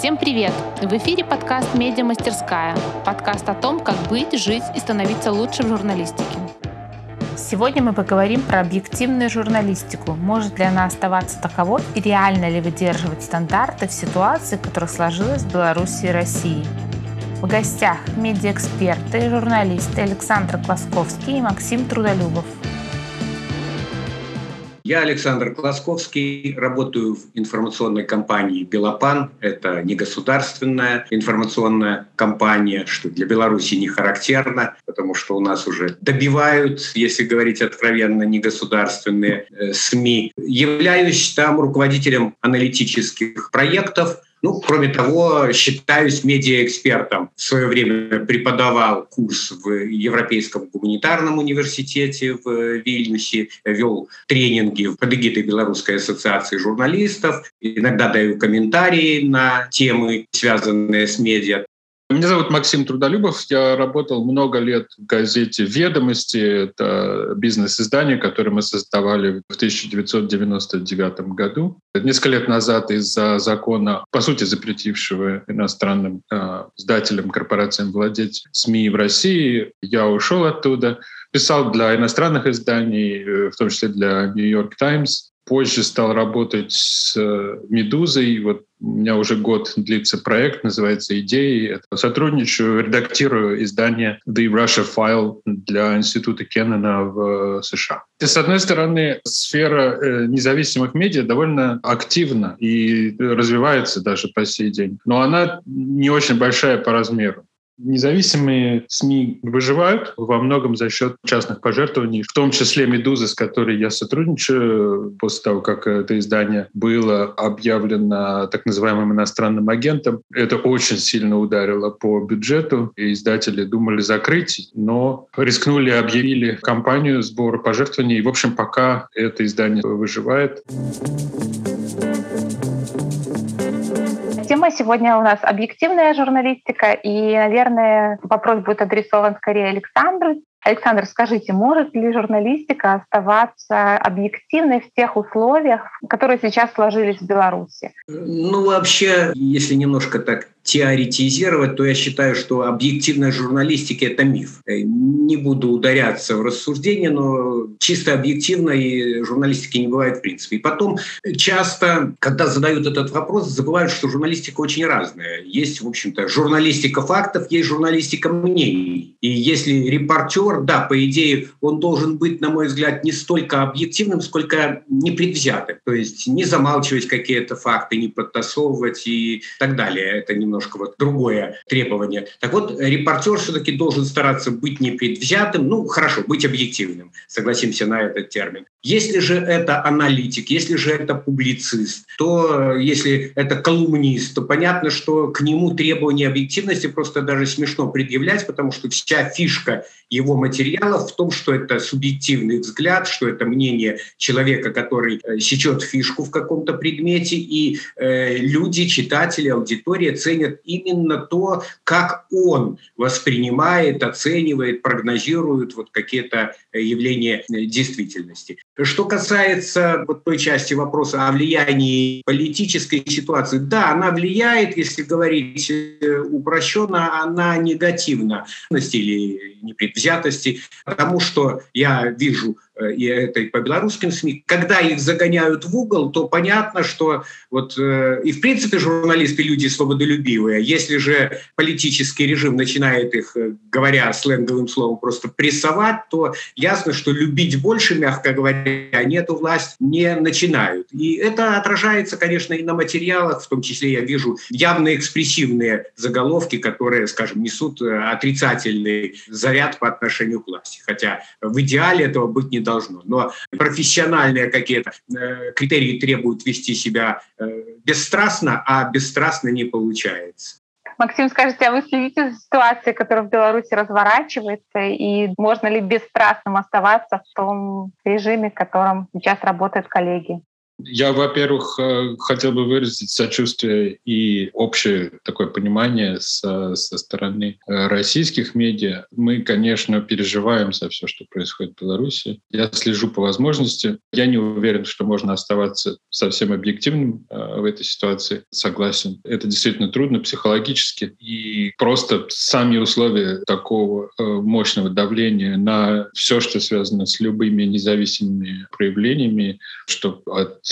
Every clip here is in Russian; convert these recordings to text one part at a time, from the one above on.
Всем привет! В эфире подкаст «Медиа Мастерская». Подкаст о том, как быть, жить и становиться лучше в журналистике. Сегодня мы поговорим про объективную журналистику. Может ли она оставаться таковой и реально ли выдерживать стандарты в ситуации, которая сложилась в Беларуси и России? В гостях медиаэксперты, журналисты Александр Класковский и Максим Трудолюбов. Я Александр Класковский, работаю в информационной компании «Белопан». Это негосударственная информационная компания, что для Беларуси не характерно, потому что у нас уже добивают, если говорить откровенно, негосударственные э, СМИ. Являюсь там руководителем аналитических проектов – ну, кроме того, считаюсь медиаэкспертом. В свое время преподавал курс в Европейском гуманитарном университете в Вильнюсе, вел тренинги под эгидой Белорусской ассоциации журналистов, иногда даю комментарии на темы, связанные с медиа. Меня зовут Максим Трудолюбов. Я работал много лет в газете «Ведомости». Это бизнес-издание, которое мы создавали в 1999 году. Несколько лет назад из-за закона, по сути, запретившего иностранным э, издателям, корпорациям владеть СМИ в России, я ушел оттуда. Писал для иностранных изданий, э, в том числе для «Нью-Йорк Таймс», позже стал работать с э, «Медузой». Вот у меня уже год длится проект, называется «Идеи». Сотрудничаю, редактирую издание «The Russia File» для Института Кеннона в э, США. И, с одной стороны, сфера э, независимых медиа довольно активна и развивается даже по сей день. Но она не очень большая по размеру. Независимые СМИ выживают во многом за счет частных пожертвований, в том числе «Медуза», с которой я сотрудничаю после того, как это издание было объявлено так называемым иностранным агентом. Это очень сильно ударило по бюджету, и издатели думали закрыть, но рискнули, объявили кампанию сбора пожертвований. И, в общем, пока это издание выживает. Сегодня у нас объективная журналистика, и, наверное, вопрос будет адресован скорее Александру. Александр, скажите, может ли журналистика оставаться объективной в тех условиях, которые сейчас сложились в Беларуси? Ну, вообще, если немножко так теоретизировать, то я считаю, что объективная журналистика – это миф. Э, не буду ударяться в рассуждение, но чисто объективной журналистики не бывает в принципе. И потом часто, когда задают этот вопрос, забывают, что журналистика очень разная. Есть, в общем-то, журналистика фактов, есть журналистика мнений. И если репортер, да, по идее, он должен быть, на мой взгляд, не столько объективным, сколько непредвзятым. То есть не замалчивать какие-то факты, не подтасовывать и так далее. Это немного немножко вот другое требование. Так вот, репортер все-таки должен стараться быть непредвзятым, ну, хорошо, быть объективным, согласимся на этот термин. Если же это аналитик, если же это публицист, то если это колумнист, то понятно, что к нему требования объективности просто даже смешно предъявлять, потому что вся фишка его материалов в том, что это субъективный взгляд, что это мнение человека, который э, сечет фишку в каком-то предмете, и э, люди, читатели, аудитория ценят именно то, как он воспринимает, оценивает, прогнозирует вот какие-то э, явления э, действительности. Что касается вот той части вопроса о влиянии политической ситуации, да, она влияет, если говорить упрощенно, она негативна или непредвзятости, потому что я вижу Э, и это и по белорусским СМИ, когда их загоняют в угол, то понятно, что вот э, и в принципе журналисты люди свободолюбивые. Если же политический режим начинает их, э, говоря сленговым словом, просто прессовать, то ясно, что любить больше, мягко говоря, они эту власть не начинают. И это отражается, конечно, и на материалах, в том числе я вижу явно экспрессивные заголовки, которые, скажем, несут отрицательный заряд по отношению к власти. Хотя в идеале этого быть не должно должно. Но профессиональные какие-то э, критерии требуют вести себя э, бесстрастно, а бесстрастно не получается. Максим, скажите, а вы следите за ситуацией, которая в Беларуси разворачивается, и можно ли бесстрастным оставаться в том режиме, в котором сейчас работают коллеги? Я, во-первых, э, хотел бы выразить сочувствие и общее такое понимание со, со стороны э, российских медиа. Мы, конечно, переживаем за все, что происходит в Беларуси. Я слежу по возможности. Я не уверен, что можно оставаться совсем объективным э, в этой ситуации. Согласен. Это действительно трудно психологически. И просто сами условия такого мощного давления на все, что связано с любыми независимыми проявлениями, что от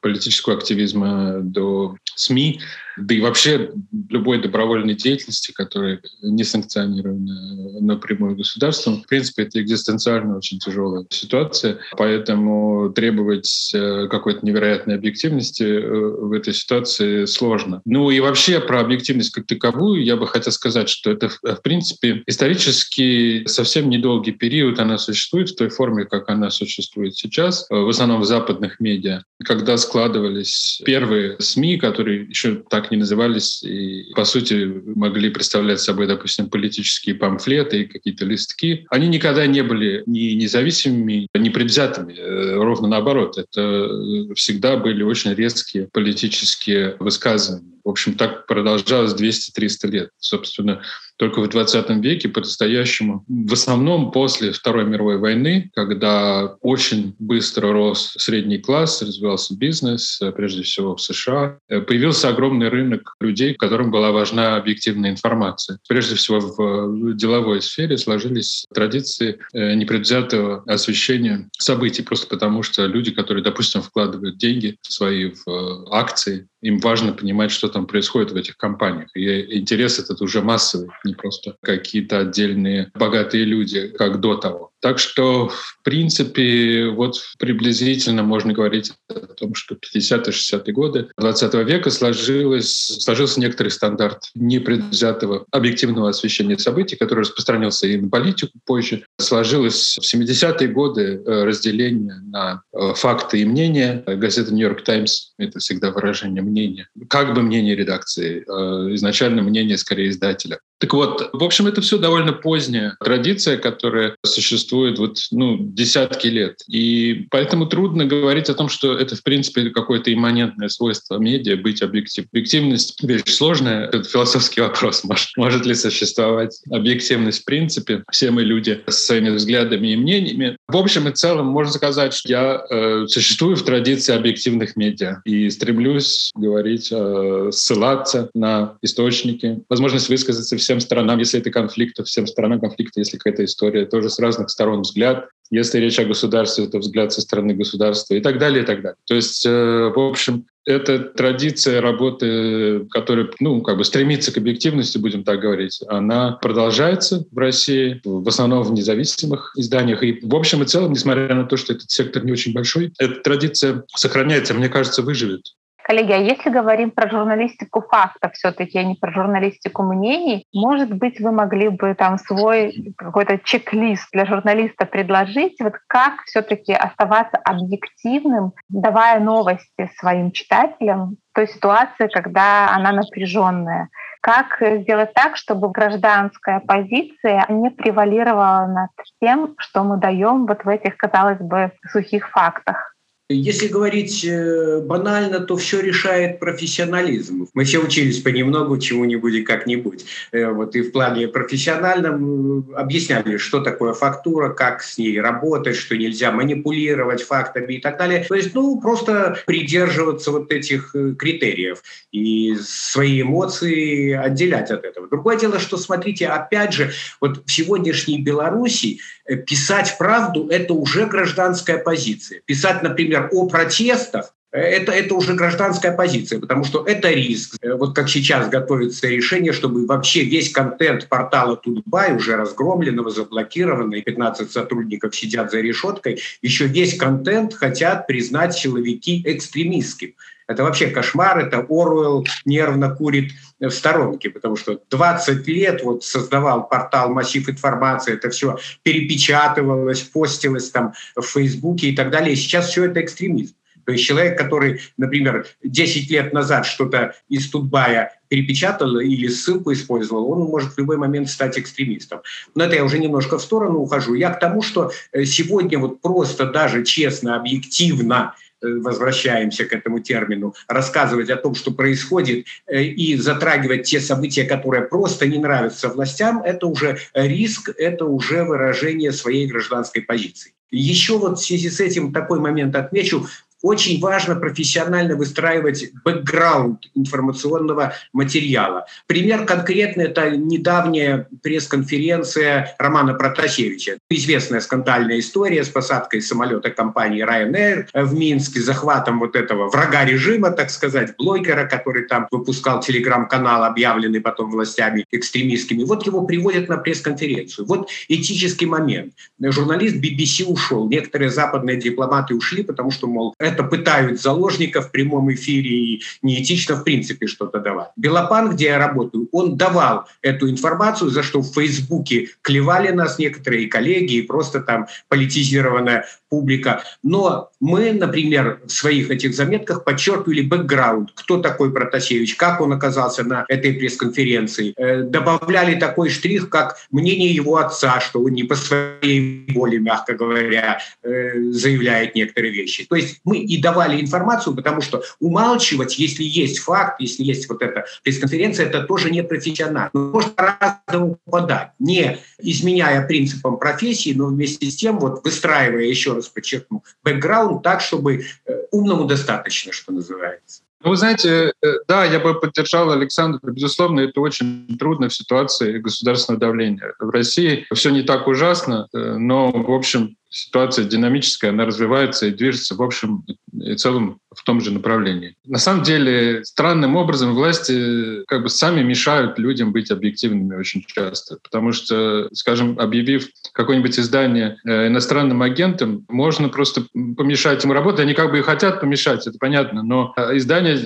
политического активизма до СМИ, да и вообще любой добровольной деятельности, которая не санкционирована напрямую государством. В принципе, это экзистенциально очень тяжелая ситуация, поэтому требовать э, какой-то невероятной объективности э, в этой ситуации сложно. Ну и вообще про объективность как таковую я бы хотел сказать, что это, в принципе, исторически совсем недолгий период она существует в той форме, как она существует сейчас, в основном в западных медиа, когда складывались первые СМИ, которые еще так не назывались и, по сути, могли представлять собой, допустим, политические памфлеты и какие-то листки. Они никогда не были ни независимыми, ни предвзятыми. Э, ровно наоборот. Это всегда были очень резкие политические высказывания. В общем, так продолжалось 200-300 лет. Собственно, только в 20 веке по-настоящему, в основном после Второй мировой войны, когда очень быстро рос средний класс, развивался бизнес, э, прежде всего в США, э, появился огромный рынок людей, которым была важна объективная информация. Прежде всего в деловой сфере сложились традиции э, непредвзятого освещения событий, просто потому что люди, которые, допустим, вкладывают деньги свои в акции, им важно понимать, что там происходит в этих компаниях. И интерес этот уже массовый, не просто какие-то отдельные богатые люди, как до того. Так что, в принципе, вот приблизительно можно говорить о том, что 50-60-е годы 20 века сложилось, сложился некоторый стандарт непредвзятого объективного освещения событий, который распространился и на политику позже. Сложилось в 70-е годы э, разделение на э, факты и мнения. Газета «Нью-Йорк Таймс» — это всегда выражение мнения. Как бы мнение редакции, э, изначально мнение скорее издателя. Так вот, в общем, это все довольно поздняя традиция, которая существует вот, ну, десятки лет. И поэтому трудно говорить о том, что это, в принципе, какое-то имманентное свойство медиа быть объектив. Объективность — вещь сложная. Это философский вопрос. Может, может ли существовать объективность в принципе? Все мы люди с своими взглядами и мнениями. В общем и целом, можно сказать, что я э, существую в традиции объективных медиа и стремлюсь говорить, э, ссылаться на источники, возможность высказаться всем сторонам, если это конфликт, всем сторонам конфликта, если какая-то история, тоже с разных сторон взгляд. Если речь о государстве, то взгляд со стороны государства и так далее, и так далее. То есть, э, в общем, это традиция работы, которая, ну, как бы стремится к объективности, будем так говорить, она продолжается в России, в основном в независимых изданиях. И в общем и целом, несмотря на то, что этот сектор не очень большой, эта традиция сохраняется, мне кажется, выживет. Коллеги, а если говорим про журналистику фактов все-таки, а не про журналистику мнений, может быть, вы могли бы там свой какой-то чек-лист для журналиста предложить, вот как все-таки оставаться объективным, давая новости своим читателям в той ситуации, когда она напряженная. Как сделать так, чтобы гражданская позиция не превалировала над тем, что мы даем вот в этих, казалось бы, сухих фактах? Если говорить э, банально, то все решает профессионализм. Мы все учились понемногу чему-нибудь и как-нибудь. Э, вот и в плане профессиональном э, объясняли, что такое фактура, как с ней работать, что нельзя манипулировать фактами и так далее. То есть, ну, просто придерживаться вот этих критериев и свои эмоции отделять от этого. Другое дело, что, смотрите, опять же, вот в сегодняшней Беларуси писать правду – это уже гражданская позиция. Писать, например, о протестах, это, это уже гражданская позиция, потому что это риск. Вот как сейчас готовится решение, чтобы вообще весь контент портала Тутбай уже разгромленного, заблокированного, 15 сотрудников сидят за решеткой, еще весь контент хотят признать силовики экстремистским. Это вообще кошмар, это Оруэлл нервно курит в сторонке, потому что 20 лет вот создавал портал «Массив информации», это все перепечатывалось, постилось там в Фейсбуке и так далее. И сейчас все это экстремизм. То есть человек, который, например, 10 лет назад что-то из Тутбая перепечатал или ссылку использовал, он может в любой момент стать экстремистом. Но это я уже немножко в сторону ухожу. Я к тому, что э, сегодня вот просто даже честно, объективно возвращаемся к этому термину, рассказывать о том, что происходит, и затрагивать те события, которые просто не нравятся властям, это уже риск, это уже выражение своей гражданской позиции. Еще вот в связи с этим такой момент отмечу. Очень важно профессионально выстраивать бэкграунд информационного материала. Пример конкретный – это недавняя пресс-конференция Романа Протасевича. Известная скандальная история с посадкой самолета компании Ryanair в Минске, захватом вот этого врага режима, так сказать, блогера, который там выпускал телеграм-канал, объявленный потом властями экстремистскими. Вот его приводят на пресс-конференцию. Вот этический момент. Журналист BBC ушел. Некоторые западные дипломаты ушли, потому что, мол, это пытают заложников в прямом эфире и неэтично в принципе что-то давать. Белопан, где я работаю, он давал эту информацию, за что в Фейсбуке клевали нас некоторые коллеги и просто там политизированная публика. Но мы, например, в своих этих заметках подчеркивали бэкграунд, кто такой Протасевич, как он оказался на этой пресс-конференции. Э, добавляли такой штрих, как мнение его отца, что он не по своей воле, мягко говоря, э, заявляет некоторые вещи. То есть мы и давали информацию, потому что умалчивать, если есть факт, если есть вот эта пресс-конференция, это тоже не профессионально. Можно по-разному подать, не изменяя принципам профессии, но вместе с тем вот выстраивая, еще раз подчеркну, бэкграунд так, чтобы э, умному достаточно, что называется. Ну, вы знаете, э, да, я бы поддержал Александра. Безусловно, это очень трудно в ситуации государственного давления. В России все не так ужасно, э, но, в общем, ситуация динамическая, она развивается и движется в общем и целом в том же направлении. На самом деле, странным образом власти как бы сами мешают людям быть объективными очень часто, потому что, скажем, объявив какое-нибудь издание э, иностранным агентам, можно просто помешать им работать. Они как бы и хотят помешать, это понятно, но э, издание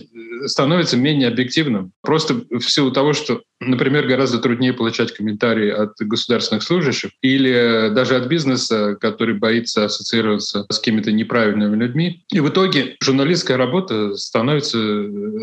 становится менее объективным. Просто в силу того, что, например, гораздо труднее получать комментарии от государственных служащих или даже от бизнеса, который боится ассоциироваться с какими-то неправильными людьми. И в итоге журналистская работа становится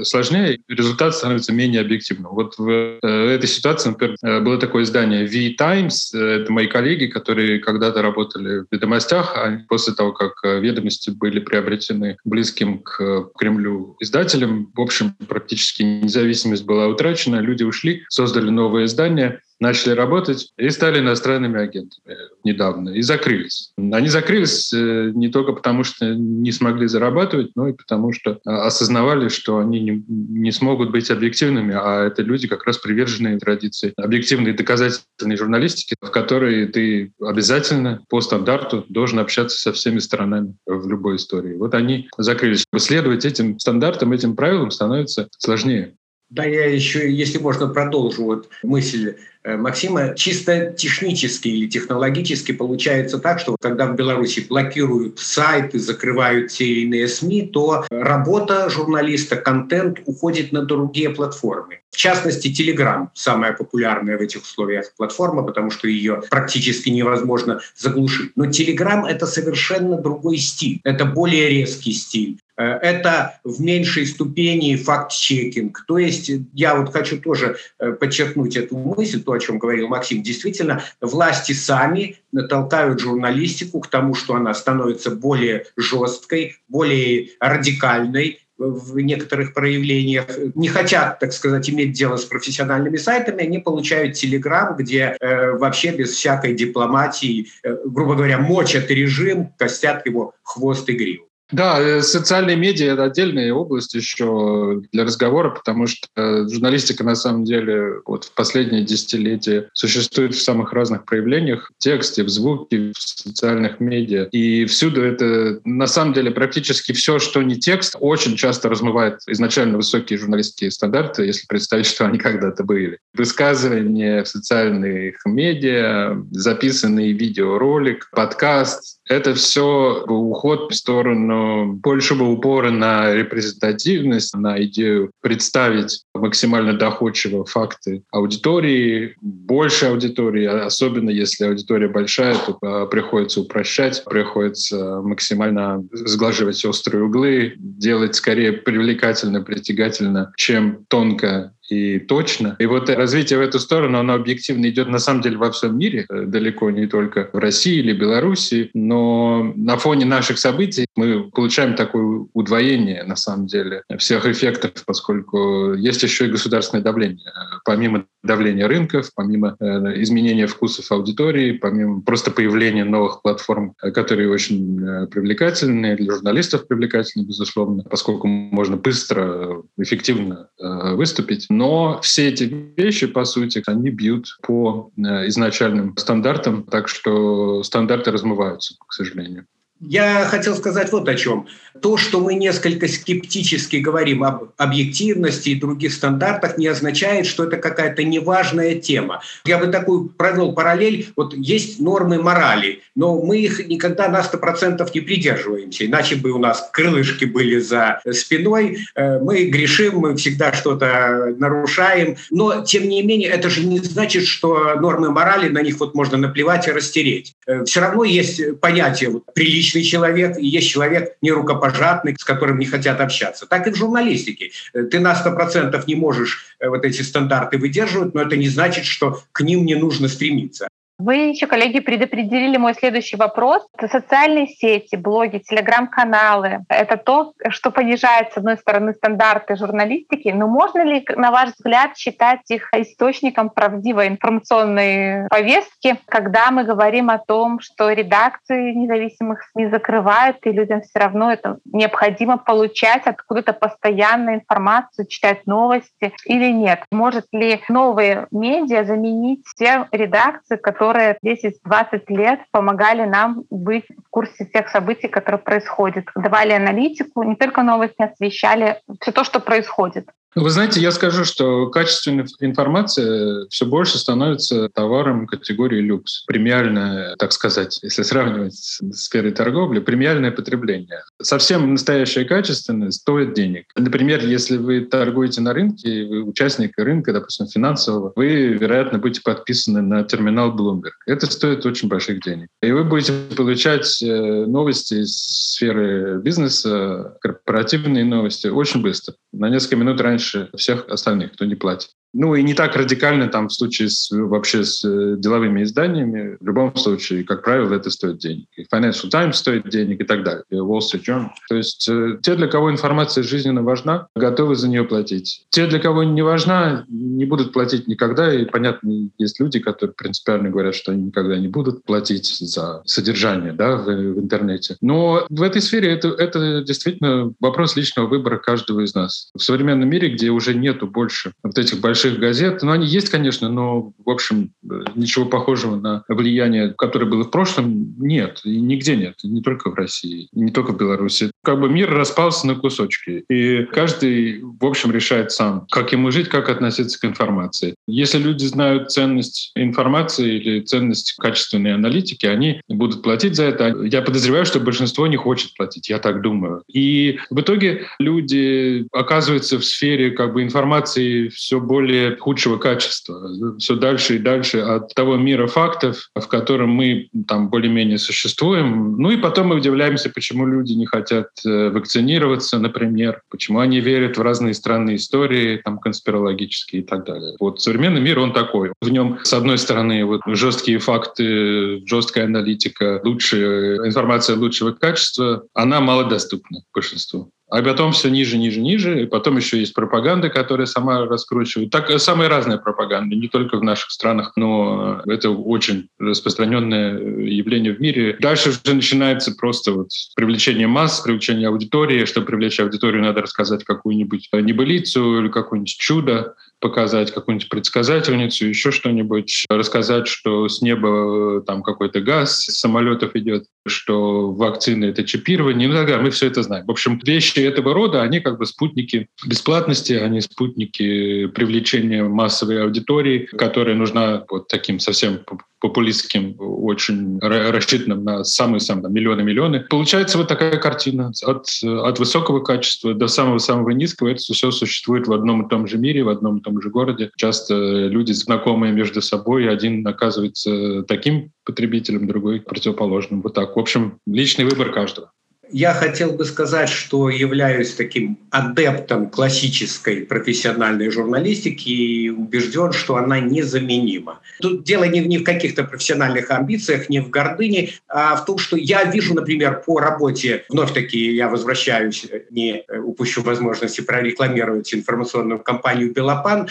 сложнее, результат становится менее объективным. Вот в э, этой ситуации, например, э, было такое издание V-Times, это мои коллеги, которые когда-то работали в «Ведомостях», а после того, как «Ведомости» были приобретены близким к Кремлю издателем, в общем, практически независимость была утрачена, люди ушли, создали новое издание — начали работать и стали иностранными агентами недавно и закрылись. Они закрылись э, не только потому, что не смогли зарабатывать, но и потому, что а, осознавали, что они не, не смогут быть объективными, а это люди как раз приверженные традиции объективной доказательной журналистики, в которой ты обязательно по стандарту должен общаться со всеми сторонами в любой истории. Вот они закрылись. Следовать этим стандартам, этим правилам становится сложнее. Да, я еще, если можно, продолжу вот мысль Э, Максима, чисто технически или технологически получается так, что когда в Беларуси блокируют сайты, закрывают те или иные СМИ, то работа журналиста, контент уходит на другие платформы. В частности, Telegram – самая популярная в этих условиях платформа, потому что ее практически невозможно заглушить. Но Telegram – это совершенно другой стиль, это более резкий стиль. Э, это в меньшей ступени факт-чекинг. То есть я вот хочу тоже э, подчеркнуть эту мысль, то, о чем говорил Максим. Действительно, власти сами толкают журналистику к тому, что она становится более жесткой, более радикальной, в некоторых проявлениях не хотят, так сказать, иметь дело с профессиональными сайтами, они получают Телеграм, где э, вообще без всякой дипломатии, э, грубо говоря, мочат режим, костят его хвост и гриву. Да, э, социальные медиа — это отдельная область еще для разговора, потому что э, журналистика на самом деле вот в последние десятилетия существует в самых разных проявлениях — в тексте, в звуке, в социальных медиа. И всюду это на самом деле практически все, что не текст, очень часто размывает изначально высокие журналистские стандарты, если представить, что они когда-то были. Высказывания в социальных медиа, записанный видеоролик, подкаст — это все уход в сторону большего упора на репрезентативность, на идею представить максимально доходчиво факты аудитории, больше аудитории, особенно если аудитория большая, то а, приходится упрощать, приходится максимально сглаживать острые углы, делать скорее привлекательно, притягательно, чем тонко и точно. И вот развитие в эту сторону, оно объективно идет на самом деле во всем мире, э, далеко не только в России или Беларуси, но на фоне наших событий мы получаем такое удвоение, на самом деле, всех эффектов, поскольку есть еще и государственное давление. Помимо давления рынков, помимо э, изменения вкусов аудитории, помимо просто появления новых платформ, которые очень привлекательны, для журналистов привлекательны, безусловно, поскольку можно быстро, эффективно выступить. Но все эти вещи, по сути, они бьют по э, изначальным стандартам, так что стандарты размываются, к сожалению. Я хотел сказать вот о чем. То, что мы несколько скептически говорим об объективности и других стандартах, не означает, что это какая-то неважная тема. Я бы такую провел параллель. Вот есть нормы морали, но мы их никогда на 100% не придерживаемся. Иначе бы у нас крылышки были за спиной. Э, мы грешим, мы всегда что-то нарушаем. Но, тем не менее, это же не значит, что нормы морали, на них вот можно наплевать и растереть. Э, Все равно есть понятие вот, приличия личный человек, и есть человек нерукопожатный, с которым не хотят общаться. Так и в журналистике. Э, ты на 100% не можешь э, вот эти стандарты выдерживать, но это не значит, что к ним не нужно стремиться. Вы еще, коллеги, предопределили мой следующий вопрос. Социальные сети, блоги, телеграм-каналы — это то, что понижает, с одной стороны, стандарты журналистики, но можно ли, на ваш взгляд, считать их источником правдивой информационной повестки, когда мы говорим о том, что редакции независимых СМИ закрывают, и людям все равно это необходимо получать откуда-то постоянно информацию, читать новости или нет? Может ли новые медиа заменить те редакции, которые которые 10-20 лет помогали нам быть в курсе всех событий, которые происходят. Давали аналитику, не только новости, освещали все то, что происходит. Вы знаете, я скажу, что качественная информация все больше становится товаром категории люкс. Премиальное, так сказать, если сравнивать с сферой торговли, премиальное потребление. Совсем настоящее качественное стоит денег. Например, если вы торгуете на рынке, вы участник рынка, допустим, финансового, вы, вероятно, будете подписаны на терминал Bloomberg. Это стоит очень больших денег. И вы будете получать э, новости из сферы бизнеса, корпоративные новости очень быстро. На несколько минут раньше раньше всех остальных, кто не платит. Ну и не так радикально там в случае с, вообще с э, деловыми изданиями. В любом случае, как правило, это стоит денег. И Financial Times стоит денег и так далее. И Wall Street Journal. То есть э, те, для кого информация жизненно важна, готовы за нее платить. Те, для кого не важна, не будут платить никогда. И, понятно, есть люди, которые принципиально говорят, что они никогда не будут платить за содержание да, в, в интернете. Но в этой сфере это, это действительно вопрос личного выбора каждого из нас. В современном мире, где уже нету больше вот этих больших больших газет. Ну, они есть, конечно, но, в общем, ничего похожего на влияние, которое было в прошлом, нет. И нигде нет. Не только в России, не только в Беларуси. Как бы мир распался на кусочки. И каждый, в общем, решает сам, как ему жить, как относиться к информации. Если люди знают ценность информации или ценность качественной аналитики, они будут платить за это. Я подозреваю, что большинство не хочет платить, я так думаю. И в итоге люди оказываются в сфере как бы информации все более худшего качества, все дальше и дальше от того мира фактов, в котором мы там более-менее существуем. Ну и потом мы удивляемся, почему люди не хотят вакцинироваться, например, почему они верят в разные странные истории, там конспирологические и так далее. Вот современный мир, он такой. В нем, с одной стороны, вот жесткие факты, жесткая аналитика, лучшая информация лучшего качества, она малодоступна большинству а потом все ниже, ниже, ниже, и потом еще есть пропаганда, которая сама раскручивает. Так, э, самая разная пропаганда, не только в наших странах, но это очень распространенное явление в мире. Дальше уже начинается просто вот привлечение масс, привлечение аудитории. Чтобы привлечь аудиторию, надо рассказать какую-нибудь небылицу или какое-нибудь чудо показать какую-нибудь предсказательницу, еще что-нибудь, рассказать, что с неба э, там какой-то газ с самолетов идет, что вакцины — это чипирование. Ну, да, мы все это знаем. В общем, вещи этого рода, они как бы спутники бесплатности, они спутники привлечения массовой аудитории, которая нужна вот таким совсем популистским, очень рассчитанным на самые-самые миллионы-миллионы. Получается вот такая картина. От, от высокого качества до самого-самого низкого это все существует в одном и том же мире, в одном и том же городе. Часто люди знакомые между собой, один оказывается таким потребителем, другой противоположным. Вот так. В общем, личный выбор каждого. Я хотел бы сказать, что являюсь таким адептом классической профессиональной журналистики и убежден, что она незаменима. Тут дело не не в каких-то профессиональных амбициях, не в гордыне, а в том, что я вижу, например, по работе, вновь-таки я возвращаюсь, не упущу возможности прорекламировать информационную компанию «Белопан».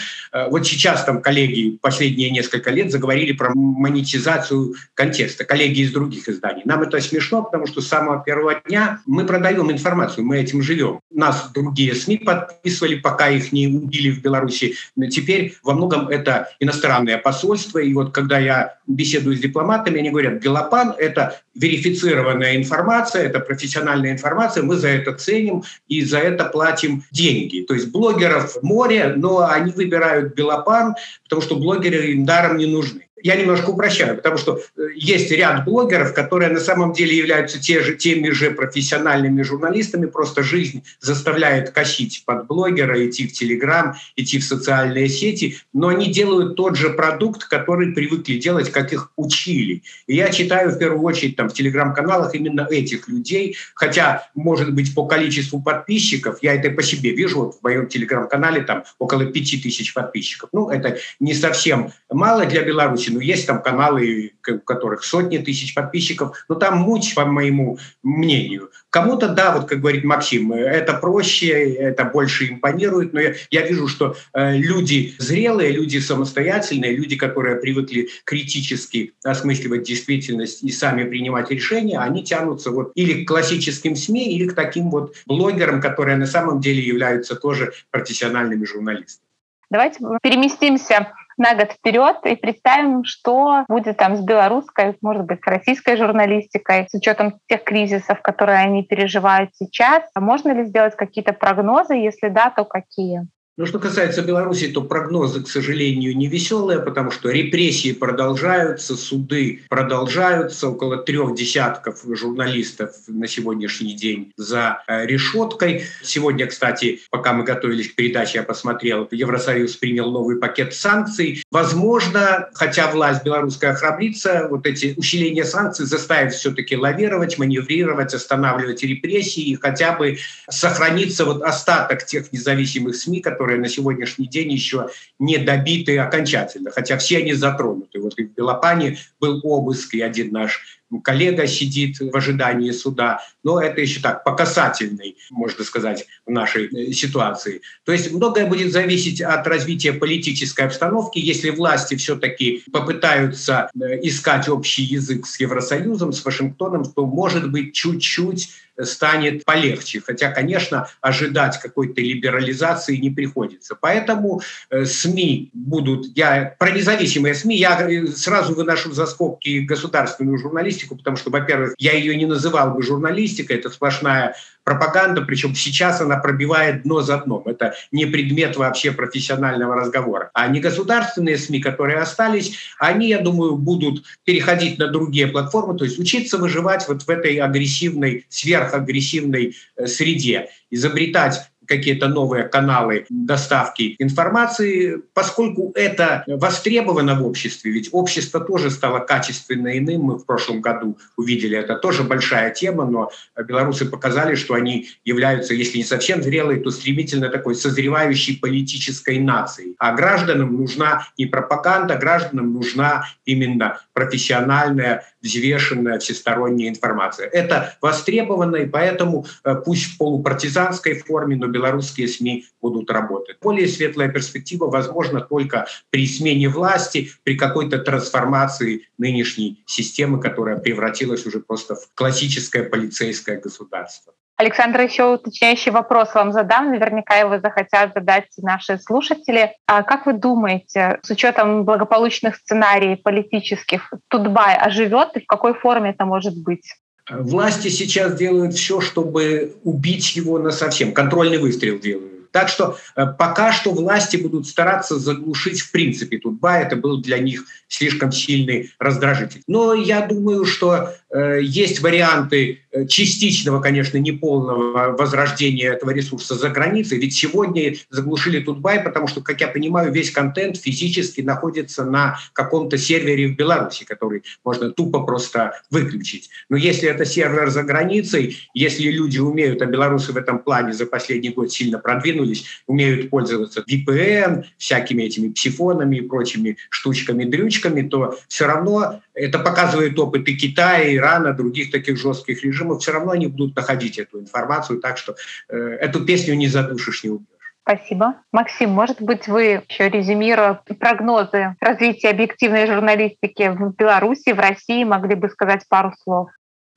Вот сейчас там коллеги последние несколько лет заговорили про монетизацию контекста, коллеги из других изданий. Нам это смешно, потому что с самого первого дня мы продаем информацию, мы этим живем. Нас другие СМИ подписывали, пока их не убили в Беларуси. Теперь во многом это иностранное посольство. И вот когда я беседую с дипломатами, они говорят, Белопан — это верифицированная информация, это профессиональная информация, мы за это ценим и за это платим деньги. То есть блогеров море, но они выбирают Белопан, потому что блогеры им даром не нужны я немножко упрощаю, потому что э, есть ряд блогеров, которые на самом деле являются те же, теми же профессиональными журналистами, просто жизнь заставляет косить под блогера, идти в Телеграм, идти в социальные сети, но они делают тот же продукт, который привыкли делать, как их учили. И я читаю в первую очередь там в Телеграм-каналах именно этих людей, хотя, может быть, по количеству подписчиков, я это по себе вижу, вот в моем Телеграм-канале там около пяти тысяч подписчиков. Ну, это не совсем мало для Беларуси, ну, есть там каналы, у которых сотни тысяч подписчиков, но там муть, по моему мнению. Кому-то, да, вот как говорит Максим, это проще, это больше импонирует, но я, я вижу, что э, люди зрелые, люди самостоятельные, люди, которые привыкли критически осмысливать действительность и сами принимать решения, они тянутся вот или к классическим СМИ, или к таким вот блогерам, которые на самом деле являются тоже профессиональными журналистами. Давайте переместимся на год вперед и представим, что будет там с белорусской, может быть, с российской журналистикой, с учетом тех кризисов, которые они переживают сейчас. Можно ли сделать какие-то прогнозы? Если да, то какие? Ну, что касается Беларуси, то прогнозы, к сожалению, не веселые, потому что репрессии продолжаются, суды продолжаются, около трех десятков журналистов на сегодняшний день за э, решеткой. Сегодня, кстати, пока мы готовились к передаче, я посмотрел, Евросоюз принял новый пакет санкций. Возможно, хотя власть белорусская храбрится, вот эти усиления санкций заставят все-таки лавировать, маневрировать, останавливать репрессии и хотя бы сохраниться вот остаток тех независимых СМИ, которые которые на сегодняшний день еще не добиты окончательно, хотя все они затронуты. Вот в Белопане был обыск, и один наш коллега сидит в ожидании суда, но это еще так, по касательной, можно сказать, в нашей э, ситуации. То есть многое будет зависеть от развития политической обстановки. Если власти все-таки попытаются э, искать общий язык с Евросоюзом, с Вашингтоном, то, может быть, чуть-чуть станет полегче. Хотя, конечно, ожидать какой-то либерализации не приходится. Поэтому э, СМИ будут... Я про независимые СМИ я сразу выношу за скобки государственную журналистику, потому что, во-первых, я ее не называл бы журналистикой, это сплошная пропаганда, причем сейчас она пробивает дно за дном. Это не предмет вообще профессионального разговора. А негосударственные СМИ, которые остались, они, я думаю, будут переходить на другие платформы, то есть учиться выживать вот в этой агрессивной, сверхагрессивной э, среде, изобретать какие-то новые каналы доставки информации, поскольку это востребовано в обществе, ведь общество тоже стало качественно иным, мы в прошлом году увидели, это тоже большая тема, но белорусы показали, что они являются, если не совсем зрелой, то стремительно такой созревающей политической нацией. А гражданам нужна не пропаганда, гражданам нужна именно профессиональная, взвешенная, всесторонняя информация. Это востребовано, и поэтому э, пусть в полупартизанской форме, но белорусские СМИ будут работать. Более светлая перспектива возможна только при смене власти, при какой-то трансформации нынешней системы, которая превратилась уже просто в классическое полицейское государство. Александр, еще уточняющий вопрос вам задам. Наверняка его захотят задать наши слушатели. А как вы думаете, с учетом благополучных сценариев политических, Тутбай оживет и в какой форме это может быть? Власти сейчас делают все, чтобы убить его на совсем. Контрольный выстрел делают. Так что э, пока что власти будут стараться заглушить в принципе Тутба. Это был для них слишком сильный раздражитель. Но я думаю, что э, есть варианты э, частичного, конечно, неполного возрождения этого ресурса за границей. Ведь сегодня заглушили Тутбай, потому что, как я понимаю, весь контент физически находится на каком-то сервере в Беларуси, который можно тупо просто выключить. Но если это сервер за границей, если люди умеют, а белорусы в этом плане за последний год сильно продвинулись, умеют пользоваться VPN, всякими этими псифонами и прочими штучками-дрючками, то все равно это показывает опыт и Китая, Ирана, других таких жестких режимов, все равно они будут находить эту информацию, так что э, эту песню не задушишь, не убьешь. Спасибо. Максим, может быть, вы еще резюмируя прогнозы развития объективной журналистики в Беларуси, в России, могли бы сказать пару слов?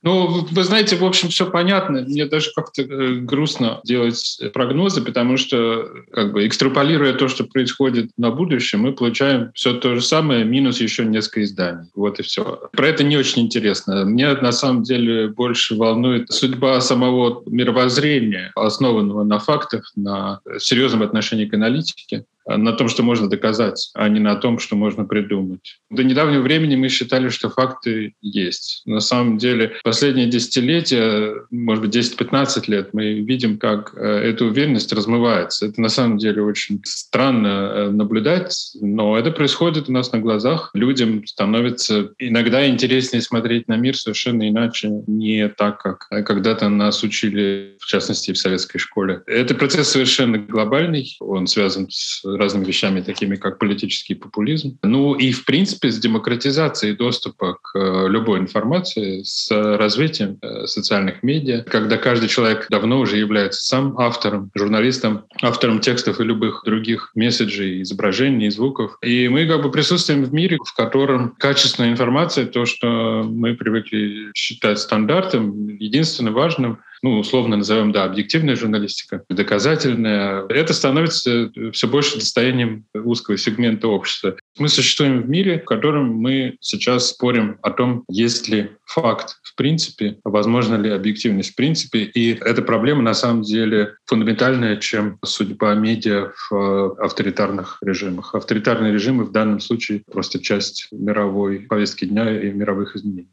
Ну, вы знаете, в общем, все понятно. Мне даже как-то э, грустно делать прогнозы, потому что, как бы, экстраполируя то, что происходит на будущее, мы получаем все то же самое, минус еще несколько изданий. Вот и все. Про это не очень интересно. Мне на самом деле больше волнует судьба самого мировоззрения, основанного на фактах, на серьезном отношении к аналитике на том, что можно доказать, а не на том, что можно придумать. До недавнего времени мы считали, что факты есть. На самом деле, последние десятилетия, может быть, 10-15 лет, мы видим, как э, эта уверенность размывается. Это на самом деле очень странно э, наблюдать, но это происходит у нас на глазах. Людям становится иногда интереснее смотреть на мир совершенно иначе, не так, как когда-то нас учили, в частности, в советской школе. Это процесс совершенно глобальный, он связан с разными вещами, такими как политический популизм. Ну и, в принципе, с демократизацией доступа к э, любой информации, с развитием э, социальных медиа, когда каждый человек давно уже является сам автором, журналистом, автором текстов и любых других месседжей, изображений, звуков. И мы как бы присутствуем в мире, в котором качественная информация, то, что мы привыкли считать стандартом, единственным важным — ну, условно назовем, да, объективная журналистика, доказательная, это становится все больше достоянием узкого сегмента общества. Мы существуем в мире, в котором мы сейчас спорим о том, есть ли факт в принципе, возможно ли объективность в принципе. И эта проблема на самом деле фундаментальная, чем судьба медиа в э, авторитарных режимах. Авторитарные режимы в данном случае просто часть мировой повестки дня и мировых изменений.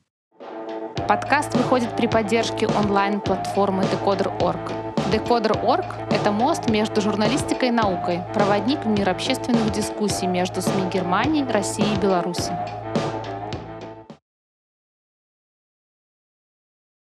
Подкаст выходит при поддержке онлайн-платформы Decoder.org. Decoder.org — это мост между журналистикой и наукой, проводник в мир общественных дискуссий между СМИ Германии, России и Беларуси.